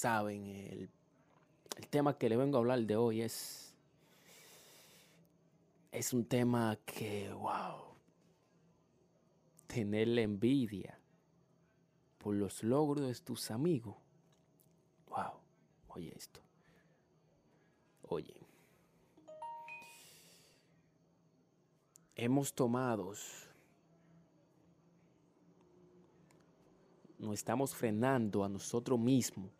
Saben, el, el tema que le vengo a hablar de hoy es. Es un tema que, wow. Tenerle envidia por los logros de tus amigos. Wow. Oye esto. Oye. Hemos tomado. Nos estamos frenando a nosotros mismos.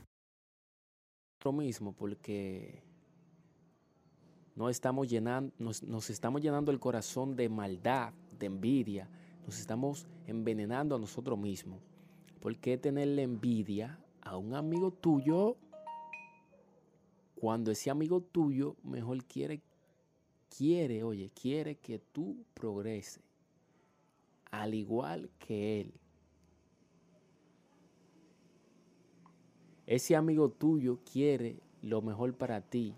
Mismo porque no estamos llenando, nos, nos, estamos llenando el corazón de maldad, de envidia, nos estamos envenenando a nosotros mismos. ¿Por qué tenerle envidia a un amigo tuyo cuando ese amigo tuyo mejor quiere, quiere, oye, quiere que tú progreses, al igual que él? Ese amigo tuyo quiere lo mejor para ti,